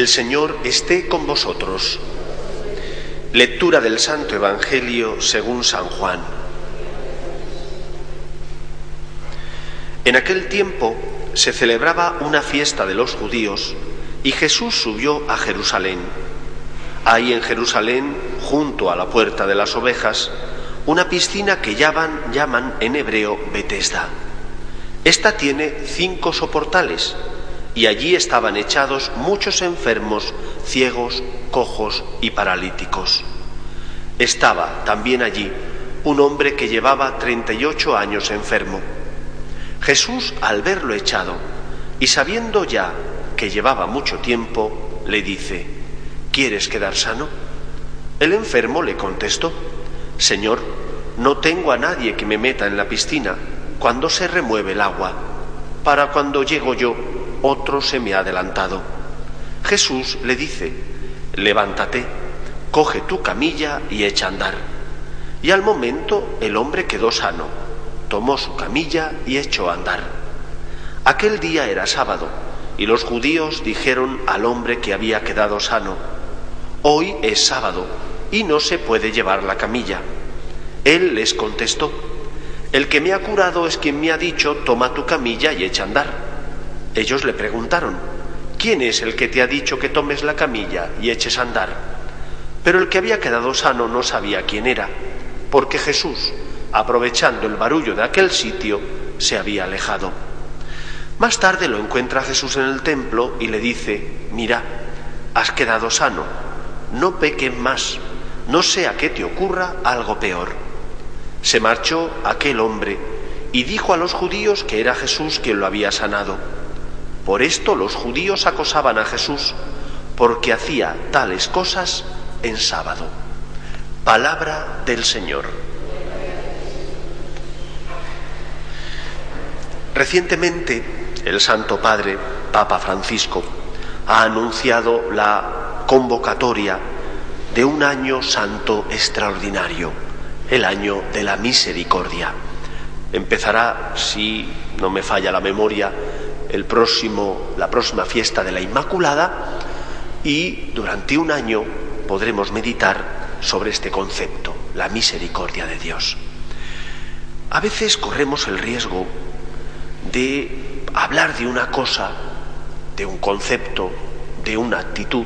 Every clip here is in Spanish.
El Señor esté con vosotros. Lectura del Santo Evangelio según San Juan. En aquel tiempo se celebraba una fiesta de los judíos y Jesús subió a Jerusalén. Hay en Jerusalén, junto a la puerta de las ovejas, una piscina que llaman, llaman en hebreo Betesda. Esta tiene cinco soportales y allí estaban echados muchos enfermos, ciegos, cojos y paralíticos. Estaba también allí un hombre que llevaba 38 años enfermo. Jesús, al verlo echado y sabiendo ya que llevaba mucho tiempo, le dice, ¿quieres quedar sano? El enfermo le contestó, Señor, no tengo a nadie que me meta en la piscina cuando se remueve el agua. Para cuando llego yo, otro se me ha adelantado. Jesús le dice, levántate, coge tu camilla y echa andar. Y al momento el hombre quedó sano, tomó su camilla y echó a andar. Aquel día era sábado, y los judíos dijeron al hombre que había quedado sano, hoy es sábado, y no se puede llevar la camilla. Él les contestó, el que me ha curado es quien me ha dicho, toma tu camilla y echa andar. Ellos le preguntaron, ¿quién es el que te ha dicho que tomes la camilla y eches a andar? Pero el que había quedado sano no sabía quién era, porque Jesús, aprovechando el barullo de aquel sitio, se había alejado. Más tarde lo encuentra Jesús en el templo y le dice, mira, has quedado sano, no peques más, no sea que te ocurra algo peor. Se marchó aquel hombre y dijo a los judíos que era Jesús quien lo había sanado. Por esto los judíos acosaban a Jesús porque hacía tales cosas en sábado. Palabra del Señor. Recientemente el Santo Padre, Papa Francisco, ha anunciado la convocatoria de un año santo extraordinario, el año de la misericordia. Empezará, si no me falla la memoria, el próximo, la próxima fiesta de la Inmaculada y durante un año podremos meditar sobre este concepto, la misericordia de Dios. A veces corremos el riesgo de hablar de una cosa, de un concepto, de una actitud,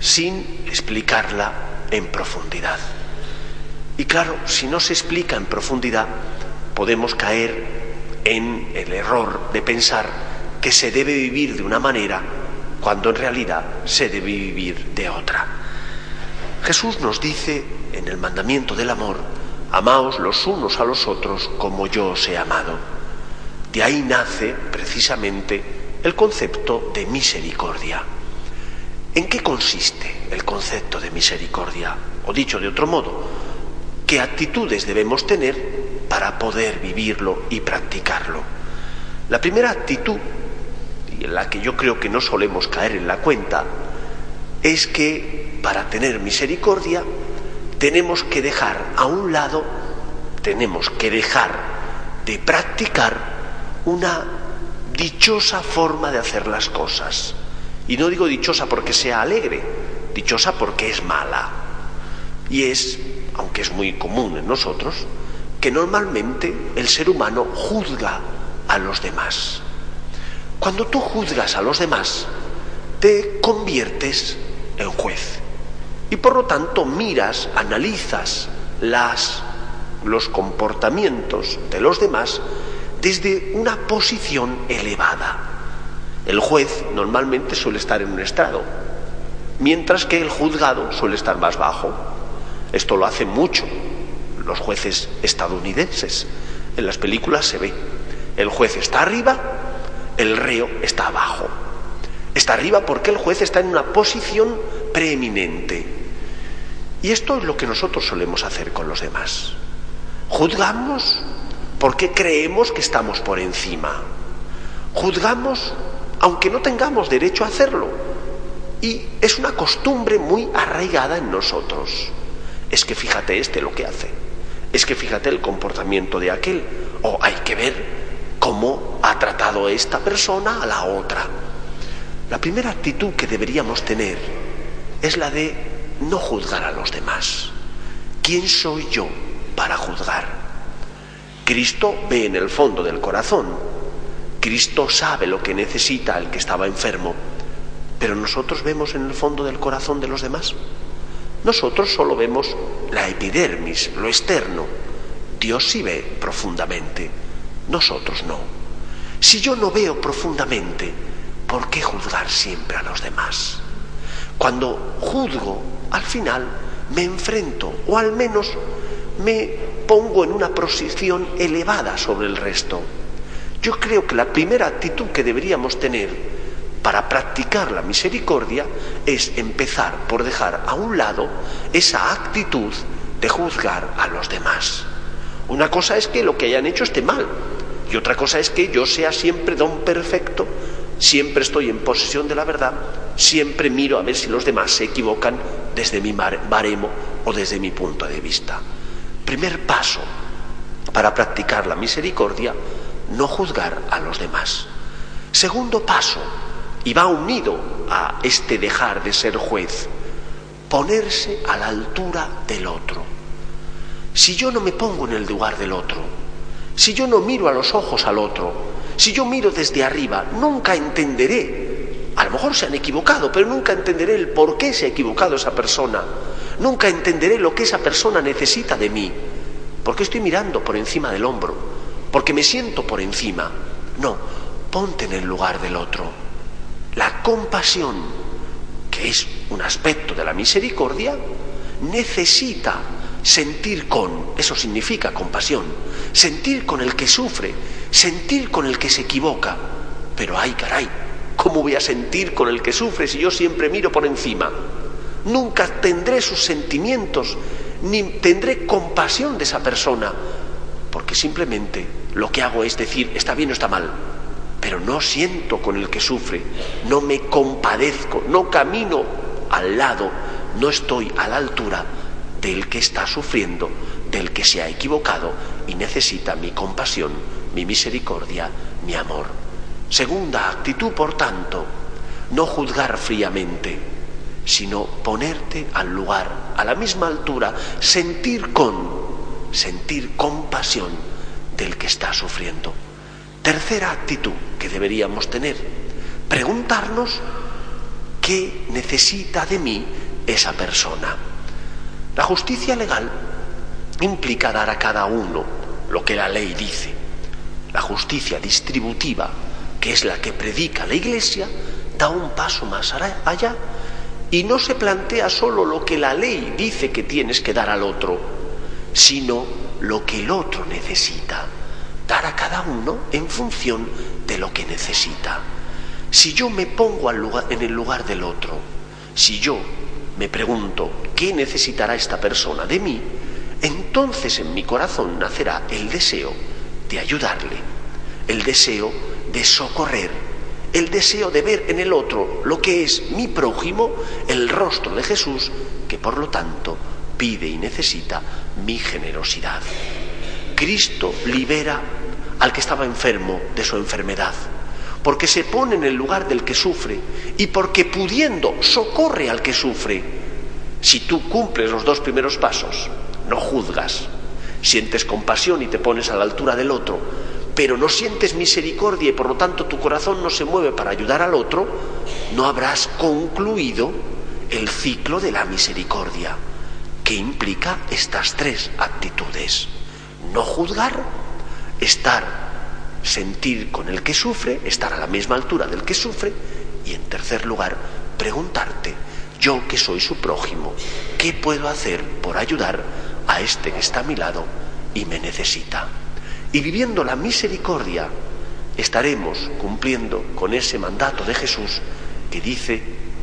sin explicarla en profundidad. Y claro, si no se explica en profundidad, podemos caer en el error de pensar que se debe vivir de una manera cuando en realidad se debe vivir de otra. Jesús nos dice en el mandamiento del amor, amaos los unos a los otros como yo os he amado. De ahí nace precisamente el concepto de misericordia. ¿En qué consiste el concepto de misericordia? O dicho de otro modo, ¿qué actitudes debemos tener para poder vivirlo y practicarlo? La primera actitud la que yo creo que no solemos caer en la cuenta, es que para tener misericordia tenemos que dejar a un lado, tenemos que dejar de practicar una dichosa forma de hacer las cosas. Y no digo dichosa porque sea alegre, dichosa porque es mala. Y es, aunque es muy común en nosotros, que normalmente el ser humano juzga a los demás. Cuando tú juzgas a los demás, te conviertes en juez. Y por lo tanto miras, analizas los comportamientos de los demás desde una posición elevada. El juez normalmente suele estar en un estrado, mientras que el juzgado suele estar más bajo. Esto lo hace mucho los jueces estadounidenses. En las películas se ve. El juez está arriba el reo está abajo. Está arriba porque el juez está en una posición preeminente. Y esto es lo que nosotros solemos hacer con los demás. Juzgamos porque creemos que estamos por encima. Juzgamos aunque no tengamos derecho a hacerlo. Y es una costumbre muy arraigada en nosotros. Es que fíjate este lo que hace. Es que fíjate el comportamiento de aquel. O hay que ver cómo ha tratado esta persona a la otra. La primera actitud que deberíamos tener es la de no juzgar a los demás. ¿Quién soy yo para juzgar? Cristo ve en el fondo del corazón. Cristo sabe lo que necesita el que estaba enfermo. Pero nosotros vemos en el fondo del corazón de los demás. Nosotros solo vemos la epidermis, lo externo. Dios sí ve profundamente, nosotros no. Si yo no veo profundamente, ¿por qué juzgar siempre a los demás? Cuando juzgo, al final me enfrento, o al menos me pongo en una posición elevada sobre el resto. Yo creo que la primera actitud que deberíamos tener para practicar la misericordia es empezar por dejar a un lado esa actitud de juzgar a los demás. Una cosa es que lo que hayan hecho esté mal y otra cosa es que yo sea siempre don perfecto, siempre estoy en posesión de la verdad, siempre miro a ver si los demás se equivocan desde mi baremo o desde mi punto de vista. Primer paso para practicar la misericordia, no juzgar a los demás. Segundo paso, y va unido a este dejar de ser juez, ponerse a la altura del otro. Si yo no me pongo en el lugar del otro, si yo no miro a los ojos al otro, si yo miro desde arriba, nunca entenderé. A lo mejor se han equivocado, pero nunca entenderé el por qué se ha equivocado esa persona. Nunca entenderé lo que esa persona necesita de mí. Porque estoy mirando por encima del hombro, porque me siento por encima. No, ponte en el lugar del otro. La compasión, que es un aspecto de la misericordia, necesita sentir con, eso significa compasión, sentir con el que sufre, sentir con el que se equivoca. Pero ay, caray, ¿cómo voy a sentir con el que sufre si yo siempre miro por encima? Nunca tendré sus sentimientos, ni tendré compasión de esa persona, porque simplemente lo que hago es decir, está bien o está mal, pero no siento con el que sufre, no me compadezco, no camino al lado, no estoy a la altura del que está sufriendo, del que se ha equivocado y necesita mi compasión, mi misericordia, mi amor. Segunda actitud, por tanto, no juzgar fríamente, sino ponerte al lugar, a la misma altura, sentir con, sentir compasión del que está sufriendo. Tercera actitud que deberíamos tener, preguntarnos qué necesita de mí esa persona. La justicia legal implica dar a cada uno lo que la ley dice. La justicia distributiva, que es la que predica la Iglesia, da un paso más allá y no se plantea solo lo que la ley dice que tienes que dar al otro, sino lo que el otro necesita. Dar a cada uno en función de lo que necesita. Si yo me pongo en el lugar del otro, si yo me pregunto, ¿qué necesitará esta persona de mí? Entonces en mi corazón nacerá el deseo de ayudarle, el deseo de socorrer, el deseo de ver en el otro lo que es mi prójimo, el rostro de Jesús, que por lo tanto pide y necesita mi generosidad. Cristo libera al que estaba enfermo de su enfermedad, porque se pone en el lugar del que sufre y porque pudiendo socorre al que sufre. Si tú cumples los dos primeros pasos, no juzgas, sientes compasión y te pones a la altura del otro, pero no sientes misericordia y por lo tanto tu corazón no se mueve para ayudar al otro, no habrás concluido el ciclo de la misericordia, que implica estas tres actitudes. No juzgar, estar sentir con el que sufre, estar a la misma altura del que sufre y en tercer lugar, preguntarte, yo que soy su prójimo, ¿qué puedo hacer por ayudar a este que está a mi lado y me necesita? Y viviendo la misericordia, estaremos cumpliendo con ese mandato de Jesús que dice,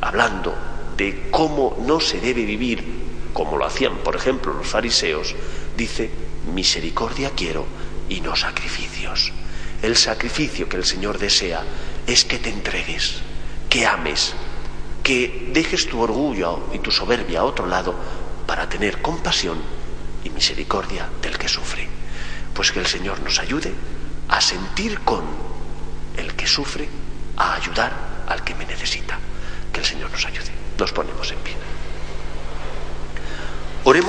hablando de cómo no se debe vivir, como lo hacían, por ejemplo, los fariseos, dice, misericordia quiero y no sacrificios. El sacrificio que el Señor desea es que te entregues, que ames, que dejes tu orgullo y tu soberbia a otro lado para tener compasión y misericordia del que sufre. Pues que el Señor nos ayude a sentir con el que sufre, a ayudar al que me necesita. Que el Señor nos ayude. Nos ponemos en pie. Oremos.